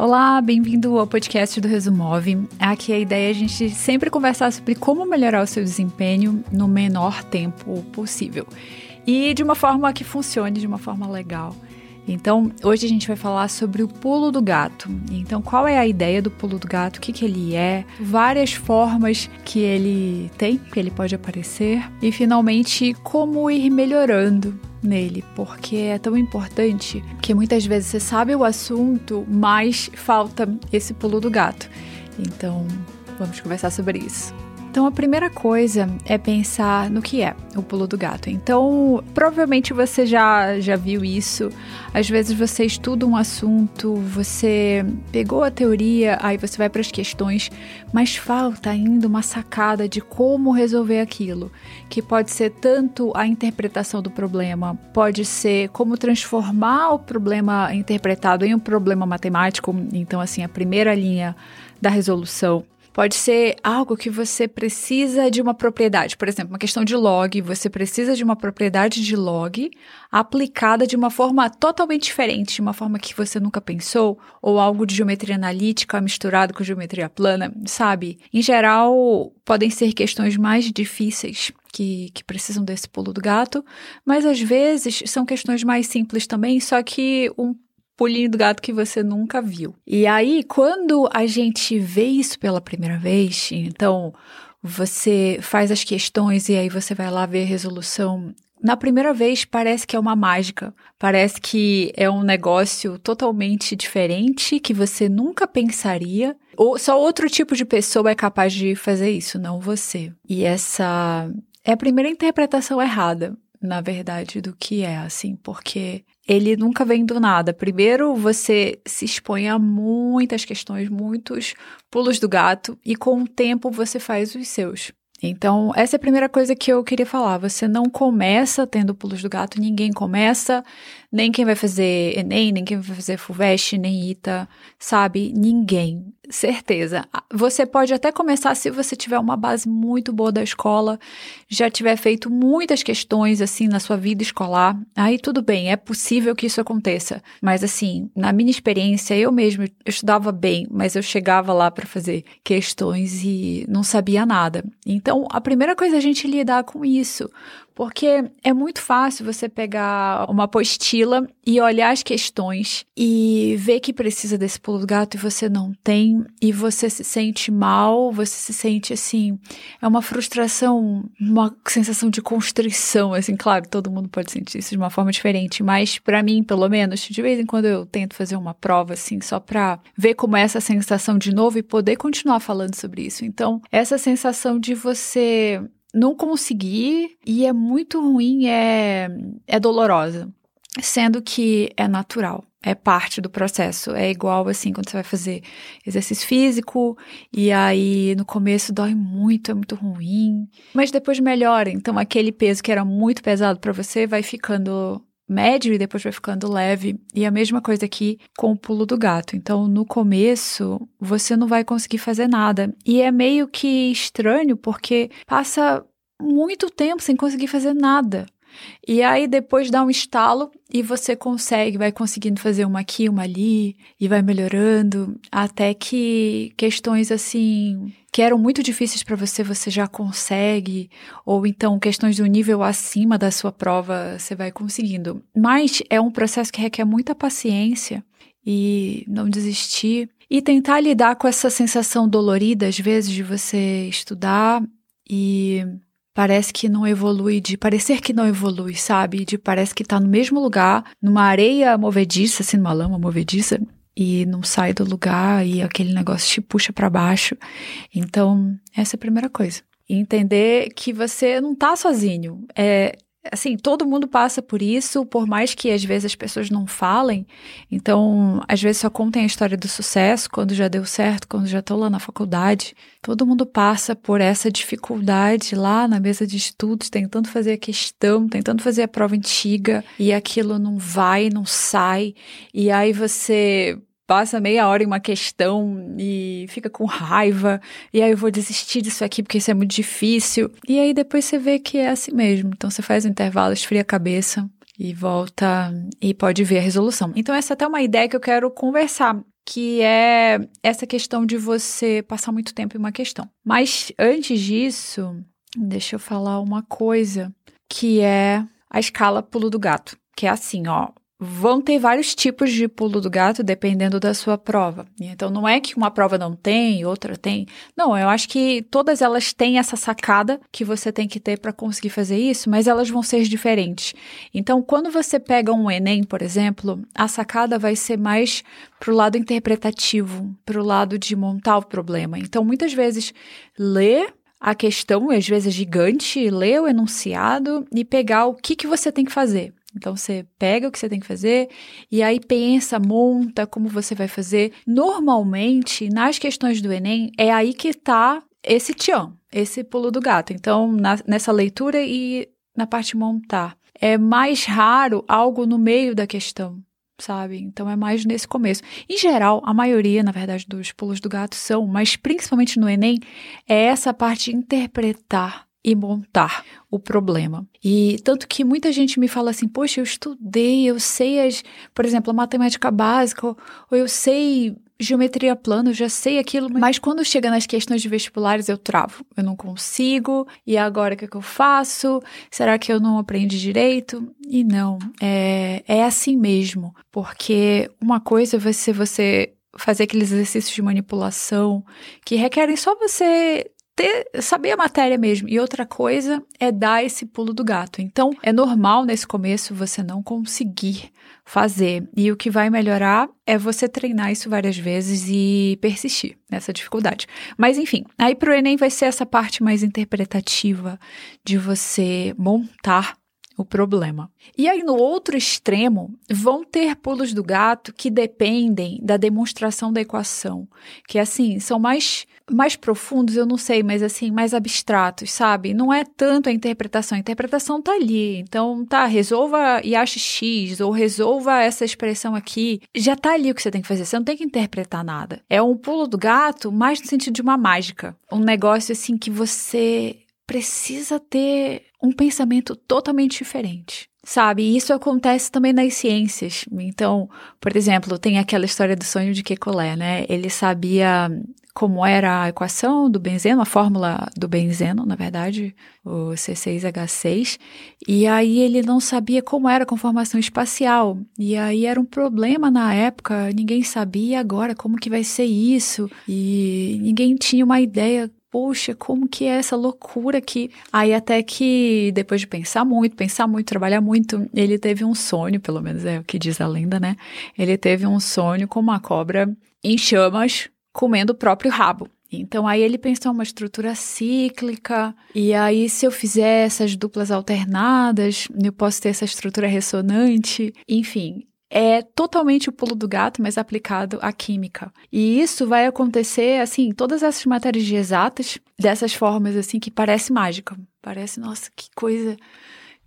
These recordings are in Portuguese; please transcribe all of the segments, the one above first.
Olá, bem-vindo ao podcast do Resumove. Aqui a ideia é a gente sempre conversar sobre como melhorar o seu desempenho no menor tempo possível e de uma forma que funcione, de uma forma legal. Então, hoje a gente vai falar sobre o pulo do gato. Então, qual é a ideia do pulo do gato? O que, que ele é? Várias formas que ele tem, que ele pode aparecer. E, finalmente, como ir melhorando nele, porque é tão importante que muitas vezes você sabe o assunto, mas falta esse pulo do gato. Então, vamos conversar sobre isso. Então, a primeira coisa é pensar no que é o pulo do gato. Então, provavelmente você já, já viu isso. Às vezes você estuda um assunto, você pegou a teoria, aí você vai para as questões, mas falta ainda uma sacada de como resolver aquilo, que pode ser tanto a interpretação do problema, pode ser como transformar o problema interpretado em um problema matemático. Então, assim, a primeira linha da resolução Pode ser algo que você precisa de uma propriedade, por exemplo, uma questão de log, você precisa de uma propriedade de log aplicada de uma forma totalmente diferente, de uma forma que você nunca pensou, ou algo de geometria analítica misturado com geometria plana, sabe? Em geral, podem ser questões mais difíceis que, que, precisam desse pulo do gato, mas às vezes são questões mais simples também, só que um pulinho do gato que você nunca viu. E aí, quando a gente vê isso pela primeira vez, então você faz as questões e aí você vai lá ver a resolução. Na primeira vez parece que é uma mágica, parece que é um negócio totalmente diferente que você nunca pensaria. Ou só outro tipo de pessoa é capaz de fazer isso, não você. E essa é a primeira interpretação errada, na verdade, do que é assim, porque ele nunca vem do nada. Primeiro, você se expõe a muitas questões, muitos pulos do gato, e com o tempo você faz os seus. Então, essa é a primeira coisa que eu queria falar. Você não começa tendo pulos do gato, ninguém começa, nem quem vai fazer Enem, nem quem vai fazer FUVEST, nem ITA, sabe? Ninguém certeza. Você pode até começar se você tiver uma base muito boa da escola, já tiver feito muitas questões assim na sua vida escolar. Aí tudo bem, é possível que isso aconteça. Mas assim, na minha experiência, eu mesmo eu estudava bem, mas eu chegava lá para fazer questões e não sabia nada. Então, a primeira coisa é a gente lidar com isso, porque é muito fácil você pegar uma apostila e olhar as questões e ver que precisa desse pulo do gato e você não tem, e você se sente mal, você se sente assim, é uma frustração, uma sensação de constrição, assim, claro, todo mundo pode sentir isso de uma forma diferente, mas para mim, pelo menos, de vez em quando eu tento fazer uma prova assim, só para ver como é essa sensação de novo e poder continuar falando sobre isso. Então, essa sensação de você não conseguir e é muito ruim, é, é dolorosa, sendo que é natural. É parte do processo. É igual assim quando você vai fazer exercício físico e aí no começo dói muito, é muito ruim, mas depois melhora. Então aquele peso que era muito pesado para você vai ficando médio e depois vai ficando leve. E a mesma coisa aqui com o pulo do gato. Então, no começo, você não vai conseguir fazer nada. E é meio que estranho porque passa muito tempo sem conseguir fazer nada. E aí depois dá um estalo e você consegue, vai conseguindo fazer uma aqui, uma ali e vai melhorando até que questões assim que eram muito difíceis para você, você já consegue, ou então questões do nível acima da sua prova, você vai conseguindo. Mas é um processo que requer muita paciência e não desistir e tentar lidar com essa sensação dolorida às vezes de você estudar e parece que não evolui, de parecer que não evolui, sabe? De parece que tá no mesmo lugar, numa areia movediça, assim, numa lama movediça, e não sai do lugar e aquele negócio te puxa para baixo. Então, essa é a primeira coisa. entender que você não tá sozinho. É, assim, todo mundo passa por isso, por mais que às vezes as pessoas não falem. Então, às vezes só contem a história do sucesso quando já deu certo, quando já estou lá na faculdade. Todo mundo passa por essa dificuldade lá na mesa de estudos, tentando fazer a questão, tentando fazer a prova antiga e aquilo não vai, não sai. E aí você passa meia hora em uma questão e fica com raiva, e aí eu vou desistir disso aqui porque isso é muito difícil. E aí depois você vê que é assim mesmo. Então você faz o intervalo, esfria a cabeça e volta e pode ver a resolução. Então, essa é até uma ideia que eu quero conversar, que é essa questão de você passar muito tempo em uma questão. Mas antes disso, deixa eu falar uma coisa que é a escala pulo do gato, que é assim, ó, Vão ter vários tipos de pulo do gato dependendo da sua prova. Então, não é que uma prova não tem, outra tem. Não, eu acho que todas elas têm essa sacada que você tem que ter para conseguir fazer isso, mas elas vão ser diferentes. Então, quando você pega um Enem, por exemplo, a sacada vai ser mais pro lado interpretativo, pro lado de montar o problema. Então, muitas vezes, ler a questão, às vezes gigante, ler o enunciado e pegar o que, que você tem que fazer. Então você pega o que você tem que fazer e aí pensa, monta como você vai fazer. Normalmente, nas questões do Enem, é aí que está esse tchan, esse pulo do gato. Então, na, nessa leitura e na parte montar. É mais raro algo no meio da questão, sabe? Então é mais nesse começo. Em geral, a maioria, na verdade, dos pulos do gato são, mas principalmente no Enem, é essa parte de interpretar e montar o problema. E tanto que muita gente me fala assim: "Poxa, eu estudei, eu sei as, por exemplo, a matemática básica, ou eu sei geometria plana, eu já sei aquilo, mas quando chega nas questões de vestibulares eu travo. Eu não consigo. E agora o que, é que eu faço? Será que eu não aprendi direito? E não, é, é assim mesmo. Porque uma coisa vai ser você fazer aqueles exercícios de manipulação que requerem só você ter, saber a matéria mesmo. E outra coisa é dar esse pulo do gato. Então, é normal nesse começo você não conseguir fazer. E o que vai melhorar é você treinar isso várias vezes e persistir nessa dificuldade. Mas enfim, aí para o Enem vai ser essa parte mais interpretativa de você montar o problema. E aí, no outro extremo, vão ter pulos do gato que dependem da demonstração da equação, que assim, são mais mais profundos, eu não sei, mas assim, mais abstratos, sabe? Não é tanto a interpretação, a interpretação tá ali. Então, tá, resolva e ache X, ou resolva essa expressão aqui. Já tá ali o que você tem que fazer, você não tem que interpretar nada. É um pulo do gato, mais no sentido de uma mágica. Um negócio assim que você precisa ter um pensamento totalmente diferente. Sabe, isso acontece também nas ciências. Então, por exemplo, tem aquela história do sonho de Kekulé, né? Ele sabia como era a equação do benzeno, a fórmula do benzeno, na verdade, o C6H6, e aí ele não sabia como era a conformação espacial. E aí era um problema na época, ninguém sabia agora como que vai ser isso, e ninguém tinha uma ideia poxa, como que é essa loucura aqui? Aí até que, depois de pensar muito, pensar muito, trabalhar muito, ele teve um sonho, pelo menos é o que diz a lenda, né? Ele teve um sonho com uma cobra em chamas comendo o próprio rabo. Então aí ele pensou uma estrutura cíclica, e aí se eu fizer essas duplas alternadas, eu posso ter essa estrutura ressonante, enfim, é totalmente o pulo do gato, mas aplicado à química. E isso vai acontecer, assim, todas essas matérias de exatas, dessas formas, assim, que parece mágica. Parece, nossa, que coisa,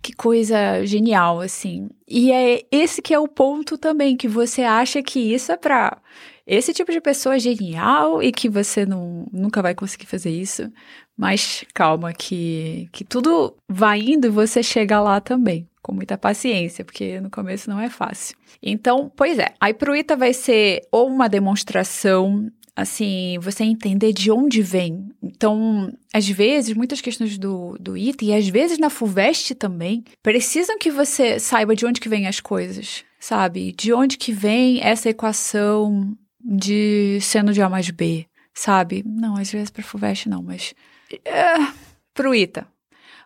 que coisa genial, assim. E é esse que é o ponto também, que você acha que isso é pra esse tipo de pessoa genial e que você não, nunca vai conseguir fazer isso. Mas calma, que, que tudo vai indo e você chega lá também com muita paciência, porque no começo não é fácil. Então, pois é, a ITA vai ser ou uma demonstração, assim, você entender de onde vem. Então, às vezes, muitas questões do, do ITA, e às vezes na FUVEST também, precisam que você saiba de onde que vem as coisas, sabe? De onde que vem essa equação de seno de A mais B, sabe? Não, às vezes para FUVEST não, mas... É, pro ITA,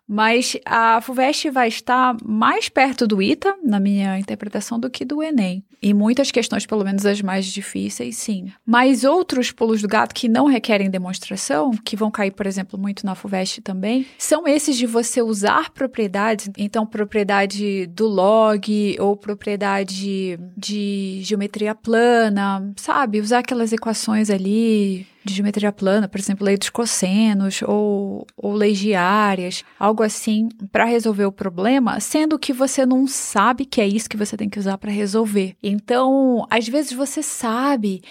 mas a FUVEST vai estar mais perto do ITA, na minha interpretação, do que do Enem. E muitas questões, pelo menos as mais difíceis, sim. Mas outros pulos do gato que não requerem demonstração, que vão cair, por exemplo, muito na FUVEST também, são esses de você usar propriedades, então propriedade do log ou propriedade de geometria plana, sabe? Usar aquelas equações ali de geometria plana, por exemplo, lei dos cossenos ou, ou leis diárias, algo assim, para resolver o problema, sendo que você não sabe que é isso que você tem que usar para resolver. Então, às vezes você sabe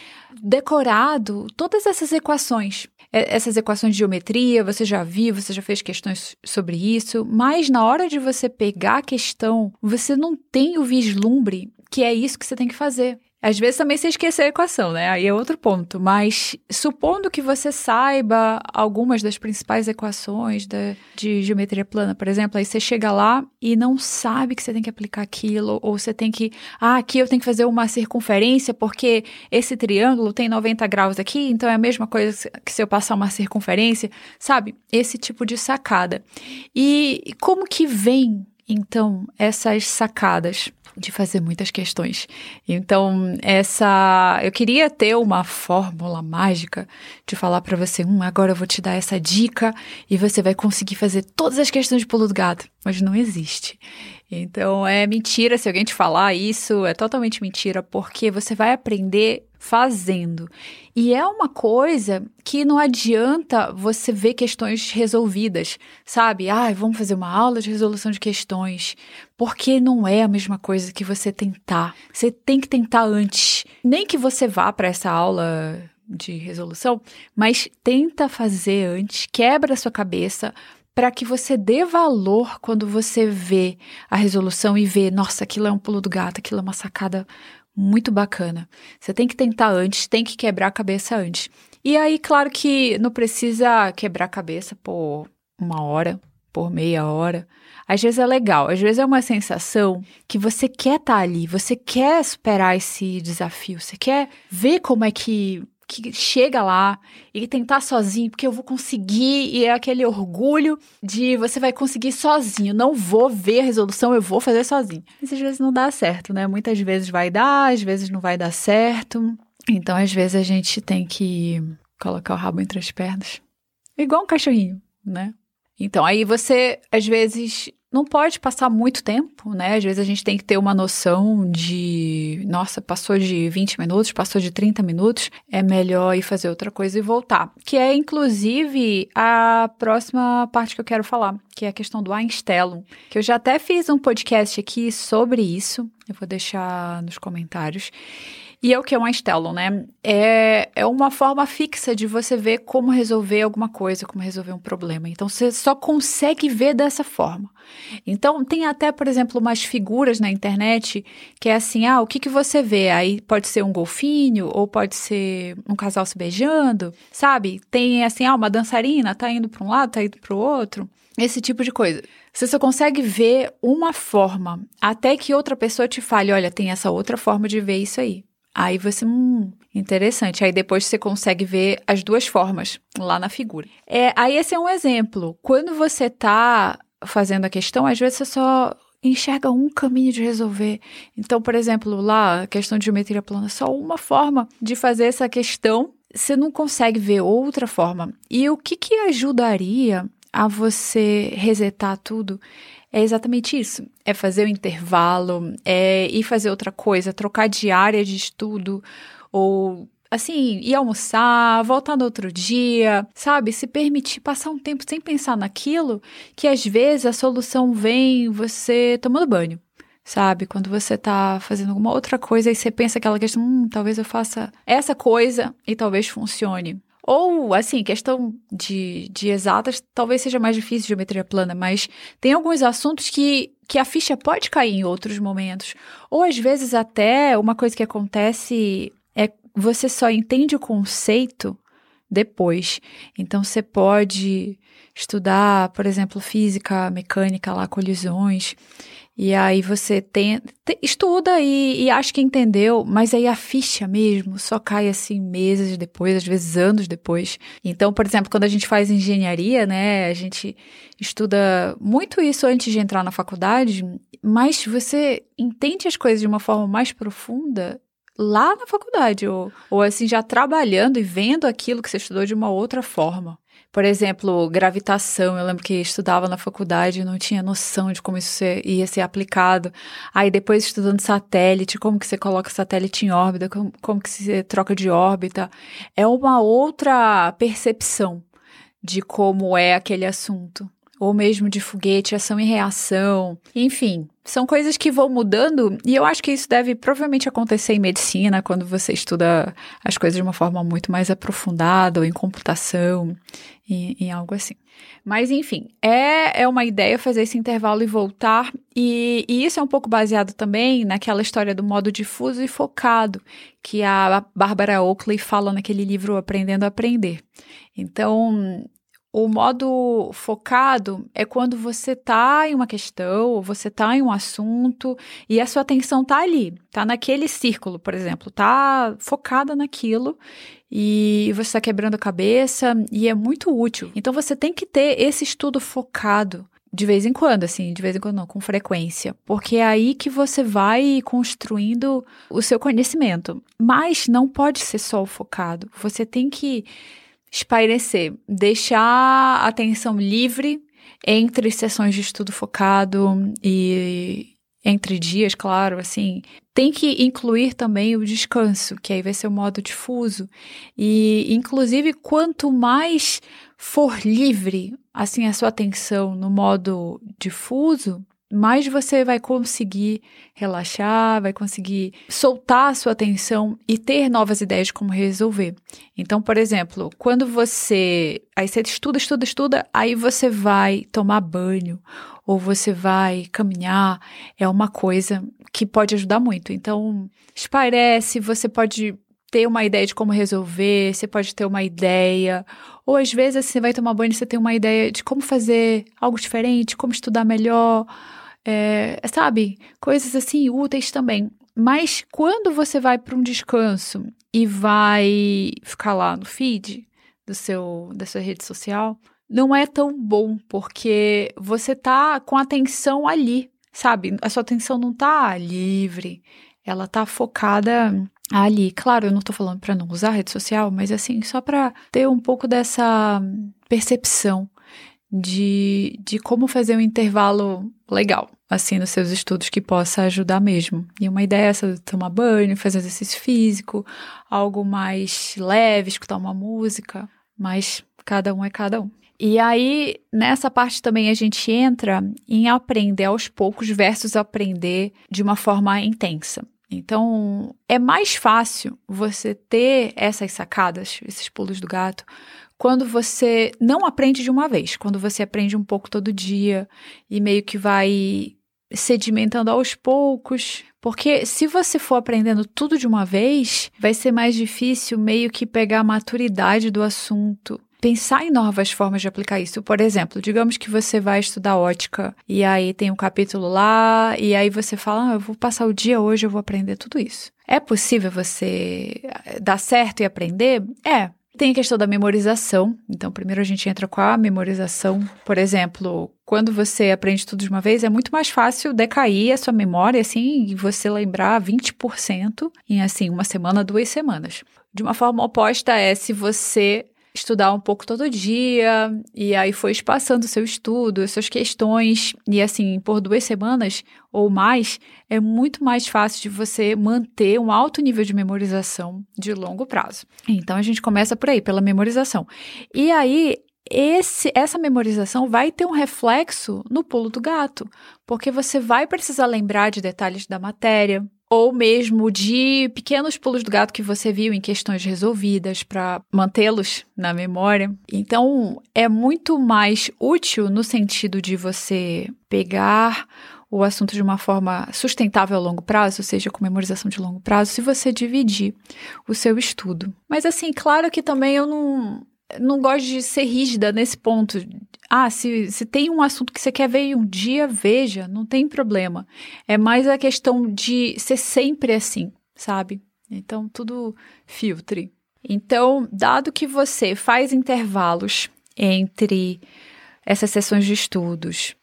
decorado todas essas equações, essas equações de geometria, você já viu, você já fez questões sobre isso, mas na hora de você pegar a questão, você não tem o vislumbre que é isso que você tem que fazer. Às vezes também você esquece a equação, né? Aí é outro ponto. Mas supondo que você saiba algumas das principais equações de, de geometria plana, por exemplo, aí você chega lá e não sabe que você tem que aplicar aquilo, ou você tem que. Ah, aqui eu tenho que fazer uma circunferência porque esse triângulo tem 90 graus aqui, então é a mesma coisa que se eu passar uma circunferência, sabe? Esse tipo de sacada. E como que vem, então, essas sacadas? de fazer muitas questões. Então, essa. Eu queria ter uma fórmula mágica de falar para você: hum, agora eu vou te dar essa dica e você vai conseguir fazer todas as questões de pulo do gato. Mas não existe. Então, é mentira se alguém te falar isso, é totalmente mentira, porque você vai aprender fazendo. E é uma coisa que não adianta você ver questões resolvidas, sabe? Ah, vamos fazer uma aula de resolução de questões. Porque não é a mesma coisa que você tentar. Você tem que tentar antes. Nem que você vá para essa aula de resolução, mas tenta fazer antes, quebra a sua cabeça, para que você dê valor quando você vê a resolução e vê, nossa, aquilo é um pulo do gato, aquilo é uma sacada muito bacana. Você tem que tentar antes, tem que quebrar a cabeça antes. E aí, claro que não precisa quebrar a cabeça por uma hora, por meia hora. Às vezes é legal, às vezes é uma sensação que você quer estar tá ali, você quer superar esse desafio, você quer ver como é que que chega lá e tentar sozinho, porque eu vou conseguir, e é aquele orgulho de você vai conseguir sozinho, não vou ver a resolução, eu vou fazer sozinho. Mas às vezes não dá certo, né? Muitas vezes vai dar, às vezes não vai dar certo. Então, às vezes a gente tem que colocar o rabo entre as pernas. Igual um cachorrinho, né? Então, aí você, às vezes, não pode passar muito tempo, né? Às vezes a gente tem que ter uma noção de, nossa, passou de 20 minutos, passou de 30 minutos, é melhor ir fazer outra coisa e voltar. Que é, inclusive, a próxima parte que eu quero falar, que é a questão do Einstellung, que eu já até fiz um podcast aqui sobre isso, eu vou deixar nos comentários. E é o que é um Einstellung, né? É, é uma forma fixa de você ver como resolver alguma coisa, como resolver um problema. Então, você só consegue ver dessa forma. Então, tem até, por exemplo, umas figuras na internet que é assim, ah, o que, que você vê? Aí pode ser um golfinho, ou pode ser um casal se beijando, sabe? Tem assim, ah, uma dançarina tá indo para um lado, tá indo para o outro. Esse tipo de coisa. Você só consegue ver uma forma, até que outra pessoa te fale, olha, tem essa outra forma de ver isso aí. Aí você, hum, interessante. Aí depois você consegue ver as duas formas lá na figura. É, aí esse é um exemplo. Quando você está fazendo a questão, às vezes você só enxerga um caminho de resolver. Então, por exemplo, lá, a questão de geometria plana, só uma forma de fazer essa questão, você não consegue ver outra forma. E o que, que ajudaria a você resetar tudo é exatamente isso. É fazer o intervalo, é ir fazer outra coisa, trocar de área de estudo, ou assim, ir almoçar, voltar no outro dia, sabe? Se permitir passar um tempo sem pensar naquilo, que às vezes a solução vem você tomando banho. Sabe? Quando você tá fazendo alguma outra coisa e você pensa aquela questão, hum, talvez eu faça essa coisa e talvez funcione. Ou, assim, questão de, de exatas, talvez seja mais difícil geometria plana, mas tem alguns assuntos que, que a ficha pode cair em outros momentos. Ou, às vezes, até uma coisa que acontece é você só entende o conceito depois. Então, você pode estudar, por exemplo, física, mecânica, lá, colisões, e aí você tem, estuda e, e, acha que entendeu, mas aí a ficha mesmo só cai assim meses depois, às vezes anos depois. Então, por exemplo, quando a gente faz engenharia, né, a gente estuda muito isso antes de entrar na faculdade, mas você entende as coisas de uma forma mais profunda lá na faculdade, ou, ou assim, já trabalhando e vendo aquilo que você estudou de uma outra forma. Por exemplo, gravitação, eu lembro que estudava na faculdade e não tinha noção de como isso ia ser aplicado. Aí depois estudando satélite, como que você coloca satélite em órbita, como, como que você troca de órbita. É uma outra percepção de como é aquele assunto ou mesmo de foguete, ação e reação. Enfim, são coisas que vão mudando e eu acho que isso deve provavelmente acontecer em medicina, quando você estuda as coisas de uma forma muito mais aprofundada, ou em computação, em, em algo assim. Mas, enfim, é, é uma ideia fazer esse intervalo e voltar, e, e isso é um pouco baseado também naquela história do modo difuso e focado, que a Barbara Oakley fala naquele livro Aprendendo a Aprender. Então, o modo focado é quando você está em uma questão, você está em um assunto e a sua atenção está ali, está naquele círculo, por exemplo, está focada naquilo e você está quebrando a cabeça e é muito útil. Então você tem que ter esse estudo focado de vez em quando, assim, de vez em quando não, com frequência, porque é aí que você vai construindo o seu conhecimento. Mas não pode ser só o focado. Você tem que espairecer, deixar a atenção livre entre sessões de estudo focado e entre dias, claro, assim, tem que incluir também o descanso, que aí vai ser o modo difuso. E, inclusive, quanto mais for livre, assim, a sua atenção no modo difuso, mais você vai conseguir relaxar, vai conseguir soltar a sua atenção e ter novas ideias de como resolver. Então, por exemplo, quando você. Aí você estuda, estuda, estuda, aí você vai tomar banho ou você vai caminhar, é uma coisa que pode ajudar muito. Então, esparece, você pode ter uma ideia de como resolver, você pode ter uma ideia. Ou às vezes você vai tomar banho e você tem uma ideia de como fazer algo diferente, como estudar melhor, é, sabe? Coisas assim úteis também. Mas quando você vai para um descanso e vai ficar lá no feed do seu, da sua rede social, não é tão bom, porque você tá com a atenção ali, sabe? A sua atenção não tá livre, ela tá focada ali. Claro, eu não tô falando para não usar rede social, mas assim, só para ter um pouco dessa percepção de, de como fazer um intervalo legal, assim, nos seus estudos que possa ajudar mesmo. E uma ideia é essa de tomar banho, fazer exercício físico, algo mais leve, escutar uma música, mas cada um é cada um. E aí, nessa parte também a gente entra em aprender aos poucos versus aprender de uma forma intensa. Então, é mais fácil você ter essas sacadas, esses pulos do gato, quando você não aprende de uma vez, quando você aprende um pouco todo dia e meio que vai sedimentando aos poucos. Porque se você for aprendendo tudo de uma vez, vai ser mais difícil meio que pegar a maturidade do assunto pensar em novas formas de aplicar isso. Por exemplo, digamos que você vai estudar ótica e aí tem um capítulo lá e aí você fala, ah, eu vou passar o dia hoje, eu vou aprender tudo isso. É possível você eh, dar certo e aprender? É. Tem a questão da memorização. Então, primeiro a gente entra com a memorização. Por exemplo, quando você aprende tudo de uma vez, é muito mais fácil decair a sua memória, assim, e você lembrar 20% em, assim, uma semana, duas semanas. De uma forma oposta é se você estudar um pouco todo dia, e aí foi espaçando seu estudo, as suas questões, e assim, por duas semanas ou mais, é muito mais fácil de você manter um alto nível de memorização de longo prazo. Então a gente começa por aí, pela memorização. E aí esse, essa memorização vai ter um reflexo no pulo do gato, porque você vai precisar lembrar de detalhes da matéria, ou mesmo de pequenos pulos do gato que você viu em questões resolvidas para mantê-los na memória. Então, é muito mais útil no sentido de você pegar o assunto de uma forma sustentável a longo prazo, ou seja, com memorização de longo prazo, se você dividir o seu estudo. Mas assim, claro que também eu não não gosto de ser rígida nesse ponto. Ah, se, se tem um assunto que você quer ver um dia, veja, não tem problema. É mais a questão de ser sempre assim, sabe? Então, tudo filtre. Então, dado que você faz intervalos entre essas sessões de estudos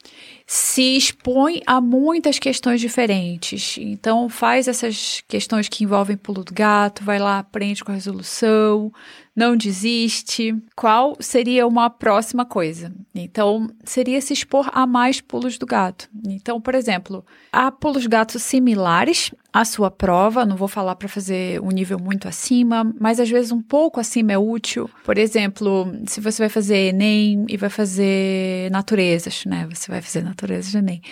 se expõe a muitas questões diferentes. Então, faz essas questões que envolvem pulo do gato, vai lá, aprende com a resolução, não desiste. Qual seria uma próxima coisa? Então, seria se expor a mais pulos do gato. Então, por exemplo, há pulos gatos similares à sua prova, não vou falar para fazer um nível muito acima, mas às vezes um pouco acima é útil. Por exemplo, se você vai fazer Enem e vai fazer naturezas, né? Você vai fazer naturezas natureza do Enem.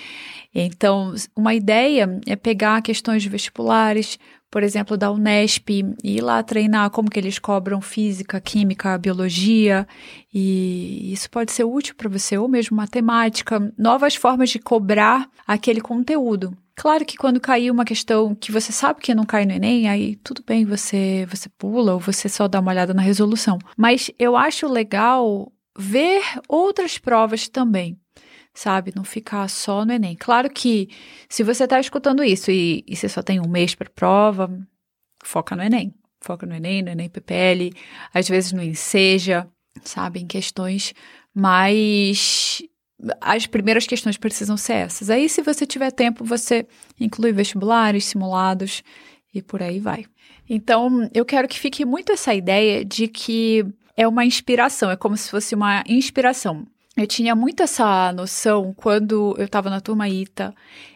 Então, uma ideia é pegar questões de vestibulares, por exemplo, da Unesp, e ir lá treinar como que eles cobram física, química, biologia, e isso pode ser útil para você, ou mesmo matemática, novas formas de cobrar aquele conteúdo. Claro que quando cair uma questão que você sabe que não cai no Enem, aí tudo bem, você, você pula ou você só dá uma olhada na resolução. Mas eu acho legal ver outras provas também sabe? Não ficar só no Enem. Claro que se você está escutando isso e, e você só tem um mês para prova, foca no Enem. Foca no Enem, no Enem PPL, às vezes no Enseja, sabe? Em questões mais. As primeiras questões precisam ser essas. Aí, se você tiver tempo, você inclui vestibulares, simulados e por aí vai. Então, eu quero que fique muito essa ideia de que é uma inspiração, é como se fosse uma inspiração. Eu tinha muito essa noção quando eu estava na turma ITA.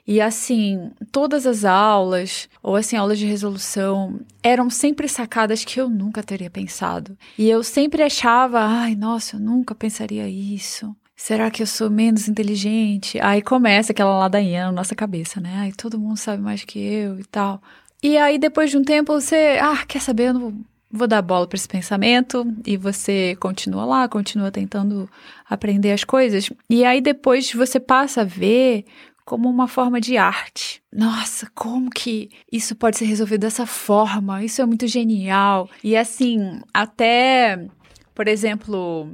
E assim, todas as aulas, ou assim, aulas de resolução, eram sempre sacadas que eu nunca teria pensado. E eu sempre achava, ai, nossa, eu nunca pensaria isso. Será que eu sou menos inteligente? Aí começa aquela ladainha na nossa cabeça, né? Ai, todo mundo sabe mais que eu e tal. E aí, depois de um tempo, você, ah, quer saber? Eu não vou dar bola para esse pensamento e você continua lá, continua tentando aprender as coisas. E aí depois você passa a ver como uma forma de arte. Nossa, como que isso pode ser resolvido dessa forma? Isso é muito genial. E assim, até, por exemplo,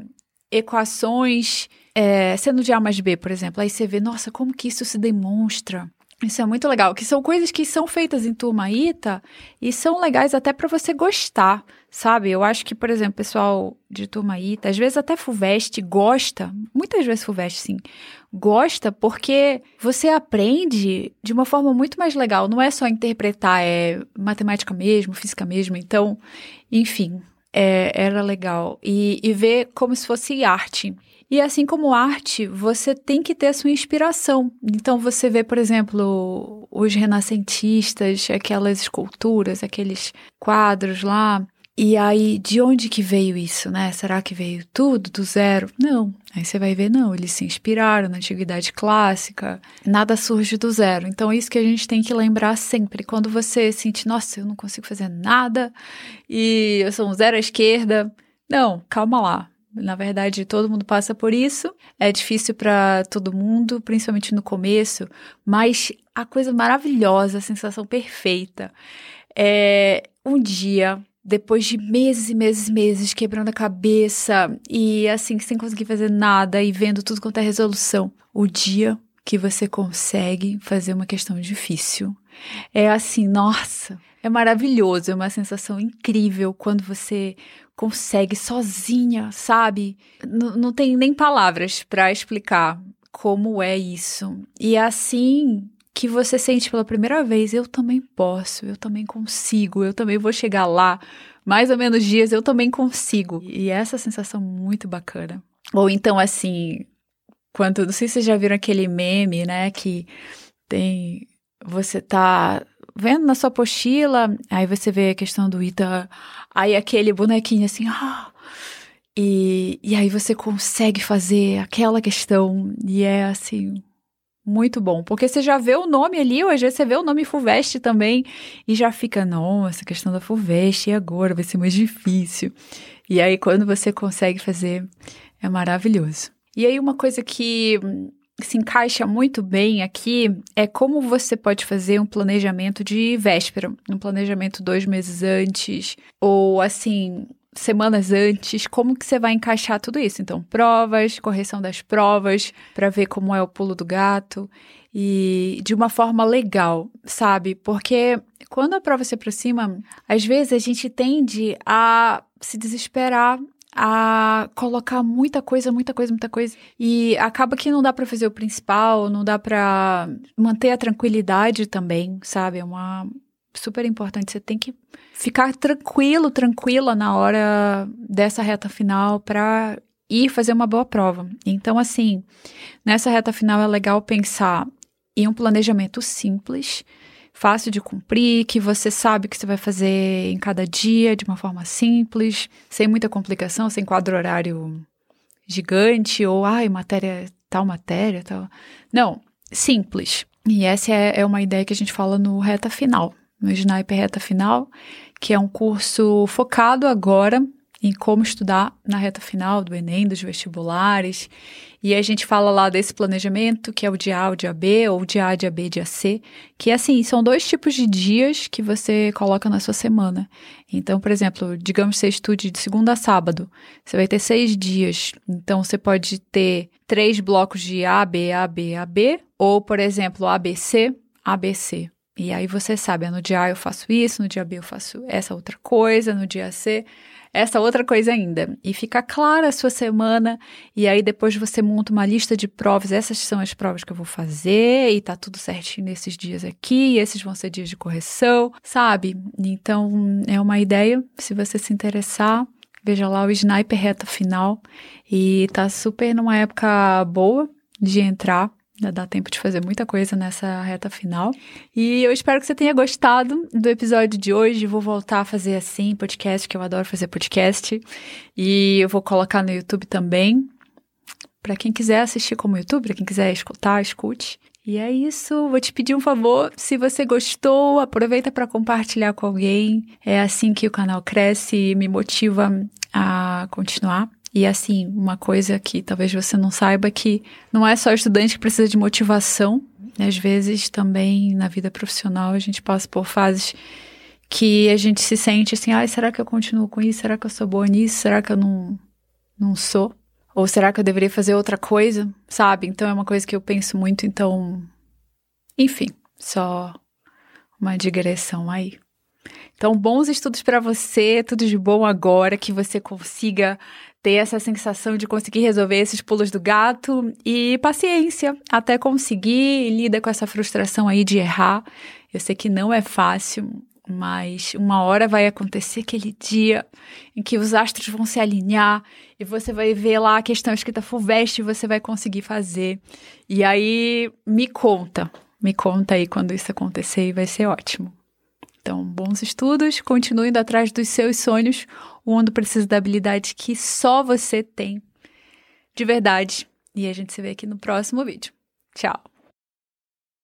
equações é, sendo de A mais B, por exemplo. Aí você vê, nossa, como que isso se demonstra? Isso é muito legal, que são coisas que são feitas em turma ITA e são legais até para você gostar, sabe? Eu acho que, por exemplo, pessoal de turma ITA, às vezes até FUVEST gosta, muitas vezes FUVEST sim, gosta porque você aprende de uma forma muito mais legal, não é só interpretar, é matemática mesmo, física mesmo, então, enfim, é, era legal. E, e ver como se fosse arte. E assim como arte, você tem que ter a sua inspiração. Então você vê, por exemplo, os renascentistas, aquelas esculturas, aqueles quadros lá. E aí, de onde que veio isso, né? Será que veio tudo do zero? Não. Aí você vai ver, não, eles se inspiraram na antiguidade clássica, nada surge do zero. Então, é isso que a gente tem que lembrar sempre. Quando você sente, nossa, eu não consigo fazer nada e eu sou um zero à esquerda. Não, calma lá. Na verdade, todo mundo passa por isso. É difícil para todo mundo, principalmente no começo, mas a coisa maravilhosa, a sensação perfeita é um dia depois de meses e meses e meses quebrando a cabeça e assim sem conseguir fazer nada e vendo tudo quanto é resolução, o dia que você consegue fazer uma questão difícil. É assim, nossa, é maravilhoso, é uma sensação incrível quando você consegue sozinha, sabe? N não tem nem palavras para explicar como é isso. E é assim que você sente pela primeira vez, eu também posso, eu também consigo, eu também vou chegar lá. Mais ou menos dias eu também consigo. E essa sensação muito bacana. Ou então assim, quando, não sei se vocês já viram aquele meme, né, que tem você tá vendo na sua apostila, aí você vê a questão do Ita, aí aquele bonequinho assim, ah, e, e aí você consegue fazer aquela questão, e é assim, muito bom, porque você já vê o nome ali, ou às vezes você vê o nome Fulvestre também, e já fica, nossa, questão da Fulvestre, e agora vai ser mais difícil. E aí, quando você consegue fazer, é maravilhoso. E aí, uma coisa que se encaixa muito bem aqui é como você pode fazer um planejamento de véspera, um planejamento dois meses antes, ou assim, semanas antes, como que você vai encaixar tudo isso? Então, provas, correção das provas, para ver como é o pulo do gato e de uma forma legal, sabe? Porque quando a prova se aproxima, às vezes a gente tende a se desesperar a colocar muita coisa, muita coisa, muita coisa. E acaba que não dá para fazer o principal, não dá para manter a tranquilidade também, sabe? É uma super importante. Você tem que ficar tranquilo, tranquila na hora dessa reta final para ir fazer uma boa prova. Então, assim, nessa reta final é legal pensar em um planejamento simples fácil de cumprir, que você sabe que você vai fazer em cada dia de uma forma simples, sem muita complicação, sem quadro horário gigante ou ai, matéria, tal matéria, tal. Não, simples. E essa é, é uma ideia que a gente fala no reta final, no Sniper Reta Final, que é um curso focado agora em como estudar na reta final do Enem, dos vestibulares. E a gente fala lá desse planejamento, que é o dia A, o dia B, ou dia A, dia B, dia C, que assim, são dois tipos de dias que você coloca na sua semana. Então, por exemplo, digamos que você estude de segunda a sábado, você vai ter seis dias. Então, você pode ter três blocos de A, B, A, B, A, B, ou, por exemplo, ABC, ABC. E aí você sabe, no dia A eu faço isso, no dia B eu faço essa outra coisa, no dia C essa outra coisa ainda. E fica clara a sua semana, e aí depois você monta uma lista de provas. Essas são as provas que eu vou fazer, e tá tudo certinho nesses dias aqui, esses vão ser dias de correção, sabe? Então é uma ideia, se você se interessar. Veja lá o Sniper Reta Final. E tá super numa época boa de entrar. Ainda dá tempo de fazer muita coisa nessa reta final. E eu espero que você tenha gostado do episódio de hoje. Vou voltar a fazer assim, podcast, que eu adoro fazer podcast. E eu vou colocar no YouTube também. Para quem quiser assistir como YouTube, para quem quiser escutar, escute. E é isso. Vou te pedir um favor. Se você gostou, aproveita para compartilhar com alguém. É assim que o canal cresce e me motiva a continuar. E assim, uma coisa que talvez você não saiba é que não é só estudante que precisa de motivação. Às vezes também na vida profissional a gente passa por fases que a gente se sente assim, ah, será que eu continuo com isso? Será que eu sou boa nisso? Será que eu não, não sou? Ou será que eu deveria fazer outra coisa? Sabe? Então é uma coisa que eu penso muito, então. Enfim, só uma digressão aí. Então, bons estudos para você, tudo de bom agora, que você consiga ter essa sensação de conseguir resolver esses pulos do gato e paciência até conseguir lida com essa frustração aí de errar. Eu sei que não é fácil, mas uma hora vai acontecer aquele dia em que os astros vão se alinhar e você vai ver lá a questão escrita FUVEST e você vai conseguir fazer. E aí me conta, me conta aí quando isso acontecer e vai ser ótimo. Então, bons estudos, continue indo atrás dos seus sonhos. O mundo precisa da habilidade que só você tem de verdade. E a gente se vê aqui no próximo vídeo. Tchau!